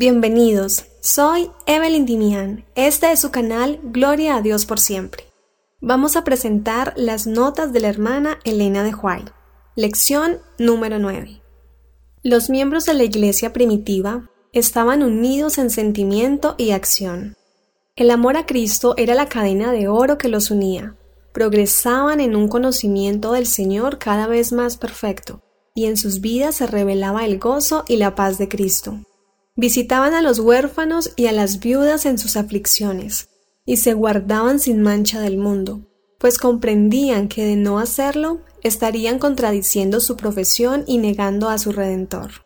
Bienvenidos, soy Evelyn Dimian. Este es su canal Gloria a Dios por siempre. Vamos a presentar las notas de la hermana Elena de White. Lección número 9. Los miembros de la iglesia primitiva estaban unidos en sentimiento y acción. El amor a Cristo era la cadena de oro que los unía. Progresaban en un conocimiento del Señor cada vez más perfecto, y en sus vidas se revelaba el gozo y la paz de Cristo. Visitaban a los huérfanos y a las viudas en sus aflicciones, y se guardaban sin mancha del mundo, pues comprendían que de no hacerlo estarían contradiciendo su profesión y negando a su Redentor.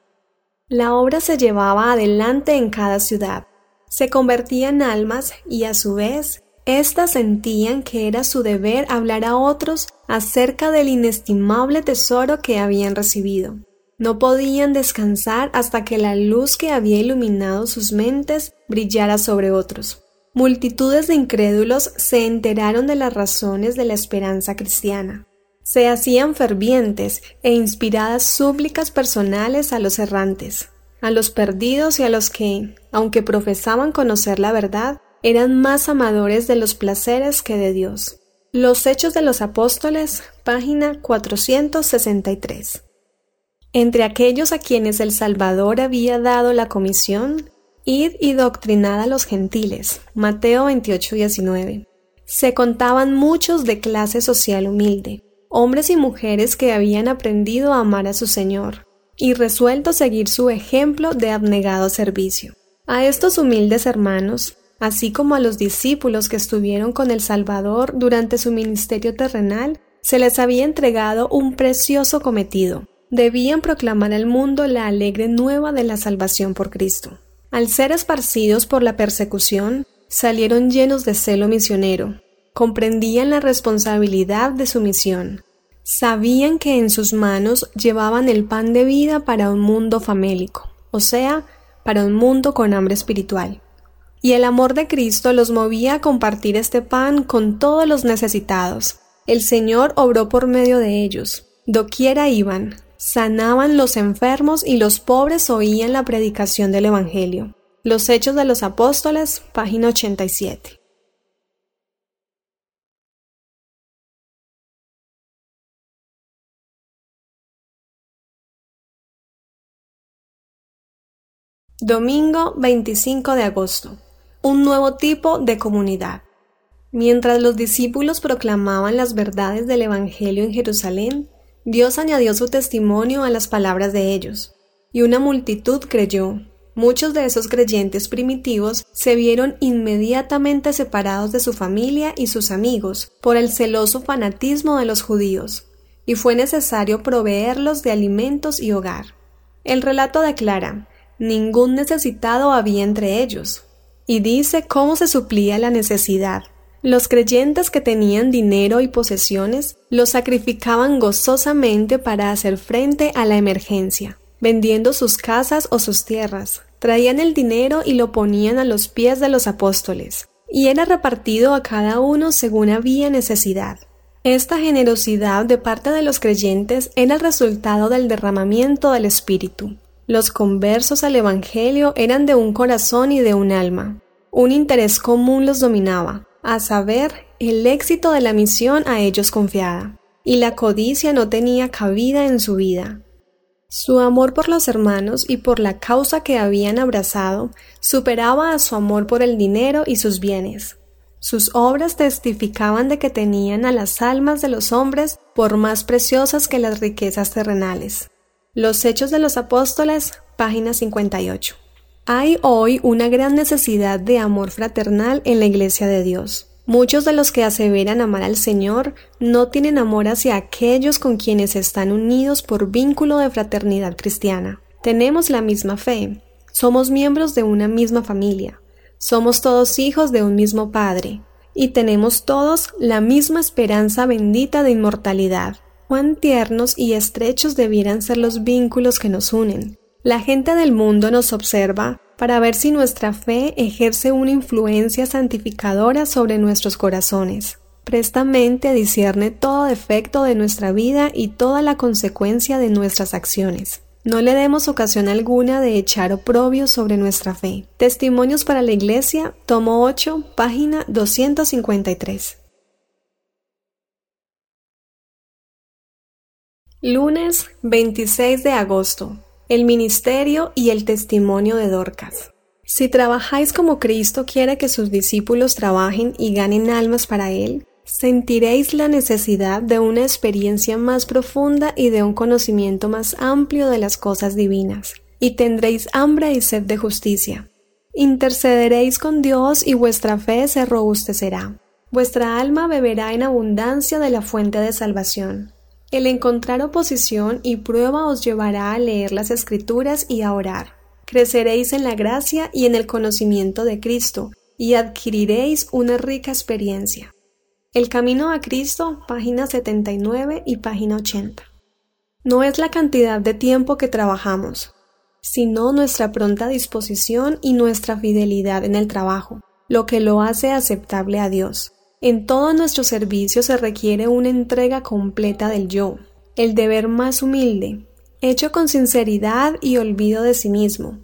La obra se llevaba adelante en cada ciudad, se convertían almas y a su vez éstas sentían que era su deber hablar a otros acerca del inestimable tesoro que habían recibido. No podían descansar hasta que la luz que había iluminado sus mentes brillara sobre otros. Multitudes de incrédulos se enteraron de las razones de la esperanza cristiana. Se hacían fervientes e inspiradas súplicas personales a los errantes, a los perdidos y a los que, aunque profesaban conocer la verdad, eran más amadores de los placeres que de Dios. Los Hechos de los Apóstoles, página 463. Entre aquellos a quienes el Salvador había dado la comisión, id y doctrinad a los gentiles. Mateo 28, 19. Se contaban muchos de clase social humilde, hombres y mujeres que habían aprendido a amar a su Señor y resuelto seguir su ejemplo de abnegado servicio. A estos humildes hermanos, así como a los discípulos que estuvieron con el Salvador durante su ministerio terrenal, se les había entregado un precioso cometido, debían proclamar al mundo la alegre nueva de la salvación por Cristo. Al ser esparcidos por la persecución, salieron llenos de celo misionero, comprendían la responsabilidad de su misión, sabían que en sus manos llevaban el pan de vida para un mundo famélico, o sea, para un mundo con hambre espiritual. Y el amor de Cristo los movía a compartir este pan con todos los necesitados. El Señor obró por medio de ellos. Doquiera iban, sanaban los enfermos y los pobres oían la predicación del Evangelio. Los Hechos de los Apóstoles, página 87. Domingo 25 de agosto. Un nuevo tipo de comunidad. Mientras los discípulos proclamaban las verdades del Evangelio en Jerusalén, Dios añadió su testimonio a las palabras de ellos, y una multitud creyó. Muchos de esos creyentes primitivos se vieron inmediatamente separados de su familia y sus amigos por el celoso fanatismo de los judíos, y fue necesario proveerlos de alimentos y hogar. El relato declara ningún necesitado había entre ellos, y dice cómo se suplía la necesidad. Los creyentes que tenían dinero y posesiones los sacrificaban gozosamente para hacer frente a la emergencia, vendiendo sus casas o sus tierras. Traían el dinero y lo ponían a los pies de los apóstoles, y era repartido a cada uno según había necesidad. Esta generosidad de parte de los creyentes era el resultado del derramamiento del Espíritu. Los conversos al Evangelio eran de un corazón y de un alma. Un interés común los dominaba, a saber, el éxito de la misión a ellos confiada, y la codicia no tenía cabida en su vida. Su amor por los hermanos y por la causa que habían abrazado superaba a su amor por el dinero y sus bienes. Sus obras testificaban de que tenían a las almas de los hombres por más preciosas que las riquezas terrenales. Los Hechos de los Apóstoles, página 58. Hay hoy una gran necesidad de amor fraternal en la Iglesia de Dios. Muchos de los que aseveran amar al Señor no tienen amor hacia aquellos con quienes están unidos por vínculo de fraternidad cristiana. Tenemos la misma fe, somos miembros de una misma familia, somos todos hijos de un mismo Padre, y tenemos todos la misma esperanza bendita de inmortalidad. Cuán tiernos y estrechos debieran ser los vínculos que nos unen, la gente del mundo nos observa para ver si nuestra fe ejerce una influencia santificadora sobre nuestros corazones. Prestamente discierne todo defecto de nuestra vida y toda la consecuencia de nuestras acciones. No le demos ocasión alguna de echar oprobio sobre nuestra fe. Testimonios para la Iglesia, tomo 8, página 253. Lunes 26 de agosto. El ministerio y el testimonio de Dorcas. Si trabajáis como Cristo quiere que sus discípulos trabajen y ganen almas para Él, sentiréis la necesidad de una experiencia más profunda y de un conocimiento más amplio de las cosas divinas, y tendréis hambre y sed de justicia. Intercederéis con Dios y vuestra fe se robustecerá. Vuestra alma beberá en abundancia de la fuente de salvación. El encontrar oposición y prueba os llevará a leer las escrituras y a orar. Creceréis en la gracia y en el conocimiento de Cristo, y adquiriréis una rica experiencia. El camino a Cristo, página 79 y página 80. No es la cantidad de tiempo que trabajamos, sino nuestra pronta disposición y nuestra fidelidad en el trabajo, lo que lo hace aceptable a Dios. En todo nuestro servicio se requiere una entrega completa del yo, el deber más humilde, hecho con sinceridad y olvido de sí mismo.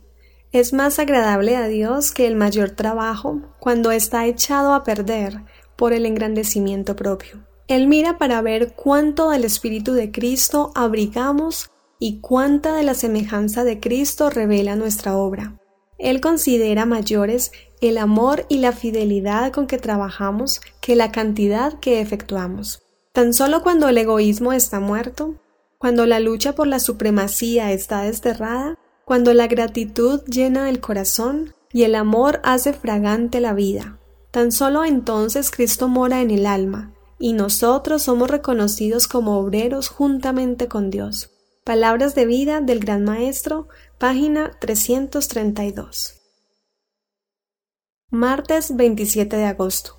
Es más agradable a Dios que el mayor trabajo cuando está echado a perder por el engrandecimiento propio. Él mira para ver cuánto del Espíritu de Cristo abrigamos y cuánta de la semejanza de Cristo revela nuestra obra. Él considera mayores el amor y la fidelidad con que trabajamos que la cantidad que efectuamos. Tan solo cuando el egoísmo está muerto, cuando la lucha por la supremacía está desterrada, cuando la gratitud llena el corazón y el amor hace fragante la vida, tan solo entonces Cristo mora en el alma, y nosotros somos reconocidos como obreros juntamente con Dios. Palabras de vida del Gran Maestro, página 332. Martes 27 de agosto.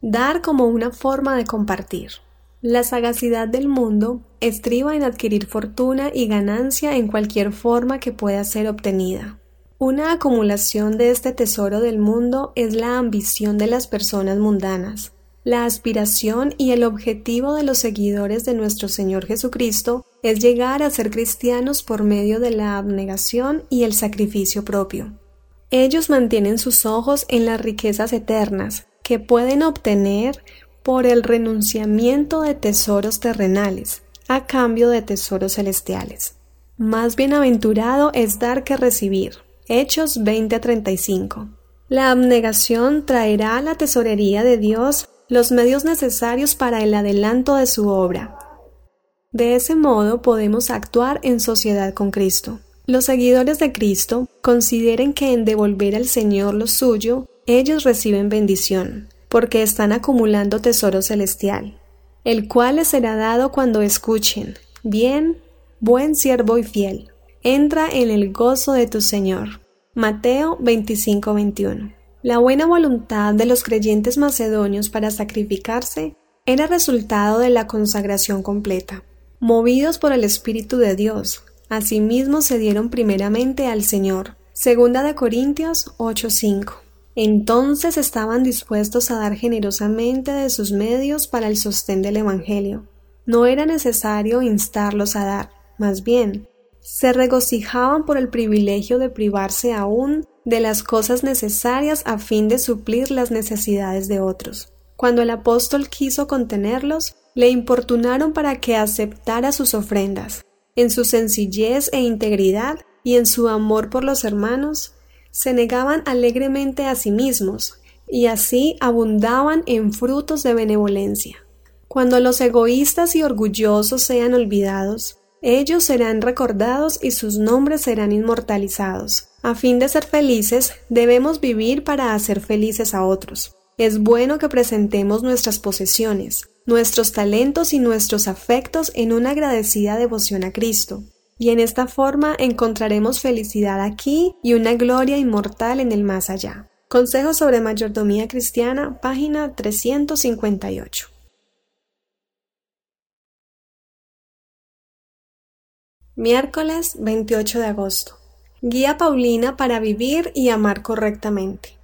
Dar como una forma de compartir. La sagacidad del mundo estriba en adquirir fortuna y ganancia en cualquier forma que pueda ser obtenida. Una acumulación de este tesoro del mundo es la ambición de las personas mundanas. La aspiración y el objetivo de los seguidores de nuestro Señor Jesucristo es llegar a ser cristianos por medio de la abnegación y el sacrificio propio. Ellos mantienen sus ojos en las riquezas eternas que pueden obtener por el renunciamiento de tesoros terrenales a cambio de tesoros celestiales. Más bienaventurado es dar que recibir. Hechos 20:35. La abnegación traerá a la tesorería de Dios los medios necesarios para el adelanto de su obra. De ese modo podemos actuar en sociedad con Cristo. Los seguidores de Cristo consideren que en devolver al Señor lo suyo, ellos reciben bendición, porque están acumulando tesoro celestial, el cual les será dado cuando escuchen, bien, buen siervo y fiel, entra en el gozo de tu Señor. Mateo 25-21. La buena voluntad de los creyentes macedonios para sacrificarse era resultado de la consagración completa. Movidos por el Espíritu de Dios, Asimismo se dieron primeramente al Señor. Segunda de Corintios 8:5. Entonces estaban dispuestos a dar generosamente de sus medios para el sostén del Evangelio. No era necesario instarlos a dar, más bien, se regocijaban por el privilegio de privarse aún de las cosas necesarias a fin de suplir las necesidades de otros. Cuando el apóstol quiso contenerlos, le importunaron para que aceptara sus ofrendas en su sencillez e integridad y en su amor por los hermanos, se negaban alegremente a sí mismos y así abundaban en frutos de benevolencia. Cuando los egoístas y orgullosos sean olvidados, ellos serán recordados y sus nombres serán inmortalizados. A fin de ser felices, debemos vivir para hacer felices a otros. Es bueno que presentemos nuestras posesiones, nuestros talentos y nuestros afectos en una agradecida devoción a Cristo. Y en esta forma encontraremos felicidad aquí y una gloria inmortal en el más allá. Consejo sobre Mayordomía Cristiana, página 358. Miércoles 28 de agosto. Guía Paulina para vivir y amar correctamente.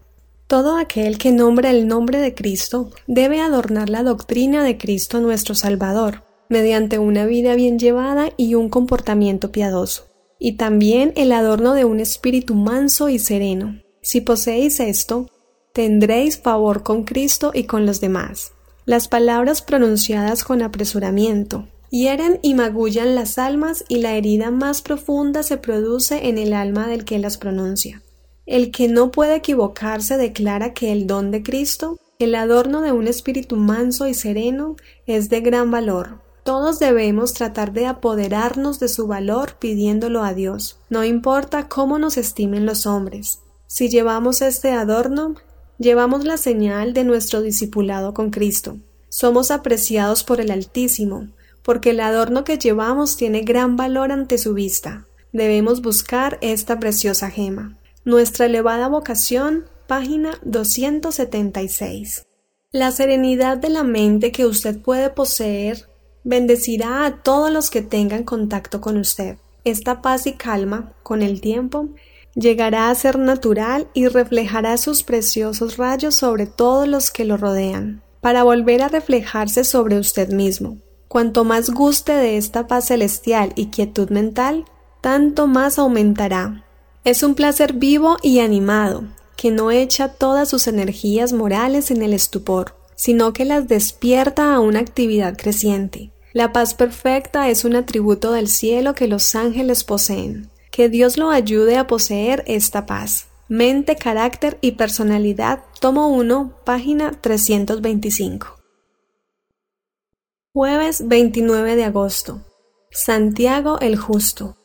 Todo aquel que nombra el nombre de Cristo debe adornar la doctrina de Cristo nuestro Salvador, mediante una vida bien llevada y un comportamiento piadoso. y también el adorno de un espíritu manso y sereno. Si poseéis esto, tendréis favor con Cristo y con los demás. Las palabras pronunciadas con apresuramiento hieren y magullan las almas y la herida más profunda se produce en el alma del que las pronuncia. El que no puede equivocarse declara que el don de Cristo, el adorno de un espíritu manso y sereno, es de gran valor, todos debemos tratar de apoderarnos de su valor pidiéndolo a Dios, no importa cómo nos estimen los hombres. Si llevamos este adorno, llevamos la señal de nuestro discipulado con Cristo. Somos apreciados por el Altísimo, porque el adorno que llevamos tiene gran valor ante su vista. Debemos buscar esta preciosa gema. Nuestra elevada vocación, página 276. La serenidad de la mente que usted puede poseer bendecirá a todos los que tengan contacto con usted. Esta paz y calma, con el tiempo, llegará a ser natural y reflejará sus preciosos rayos sobre todos los que lo rodean, para volver a reflejarse sobre usted mismo. Cuanto más guste de esta paz celestial y quietud mental, tanto más aumentará. Es un placer vivo y animado, que no echa todas sus energías morales en el estupor, sino que las despierta a una actividad creciente. La paz perfecta es un atributo del cielo que los ángeles poseen. Que Dios lo ayude a poseer esta paz. Mente, carácter y personalidad, tomo 1, página 325. Jueves 29 de agosto. Santiago el Justo.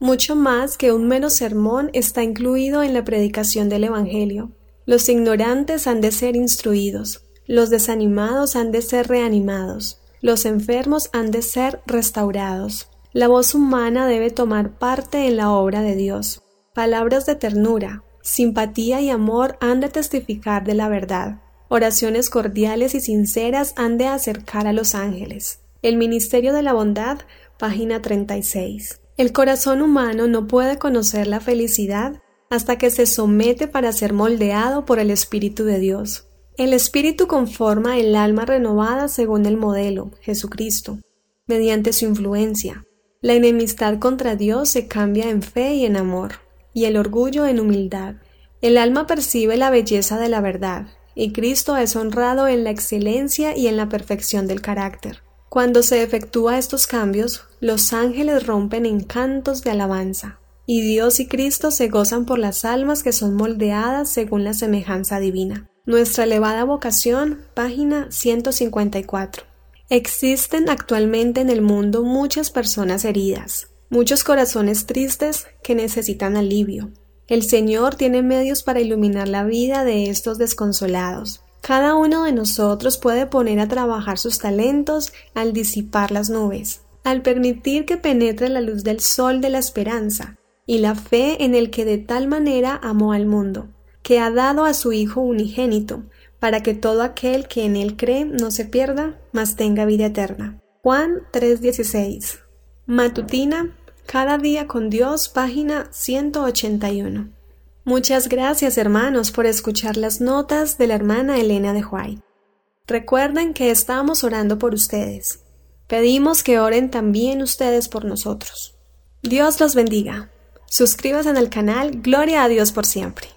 Mucho más que un mero sermón está incluido en la predicación del Evangelio. Los ignorantes han de ser instruidos, los desanimados han de ser reanimados, los enfermos han de ser restaurados. La voz humana debe tomar parte en la obra de Dios. Palabras de ternura, simpatía y amor han de testificar de la verdad. Oraciones cordiales y sinceras han de acercar a los ángeles. El Ministerio de la Bondad, página 36. El corazón humano no puede conocer la felicidad hasta que se somete para ser moldeado por el Espíritu de Dios. El Espíritu conforma el alma renovada según el modelo, Jesucristo, mediante su influencia. La enemistad contra Dios se cambia en fe y en amor, y el orgullo en humildad. El alma percibe la belleza de la verdad, y Cristo es honrado en la excelencia y en la perfección del carácter. Cuando se efectúa estos cambios, los ángeles rompen en cantos de alabanza, y Dios y Cristo se gozan por las almas que son moldeadas según la semejanza divina. Nuestra elevada vocación, página 154. Existen actualmente en el mundo muchas personas heridas, muchos corazones tristes que necesitan alivio. El Señor tiene medios para iluminar la vida de estos desconsolados. Cada uno de nosotros puede poner a trabajar sus talentos al disipar las nubes, al permitir que penetre la luz del sol de la esperanza y la fe en el que de tal manera amó al mundo que ha dado a su Hijo unigénito, para que todo aquel que en él cree no se pierda, mas tenga vida eterna. Juan 3:16. Matutina, cada día con Dios, página 181. Muchas gracias hermanos por escuchar las notas de la hermana Elena de White. Recuerden que estamos orando por ustedes. Pedimos que oren también ustedes por nosotros. Dios los bendiga. Suscríbase al canal Gloria a Dios por siempre.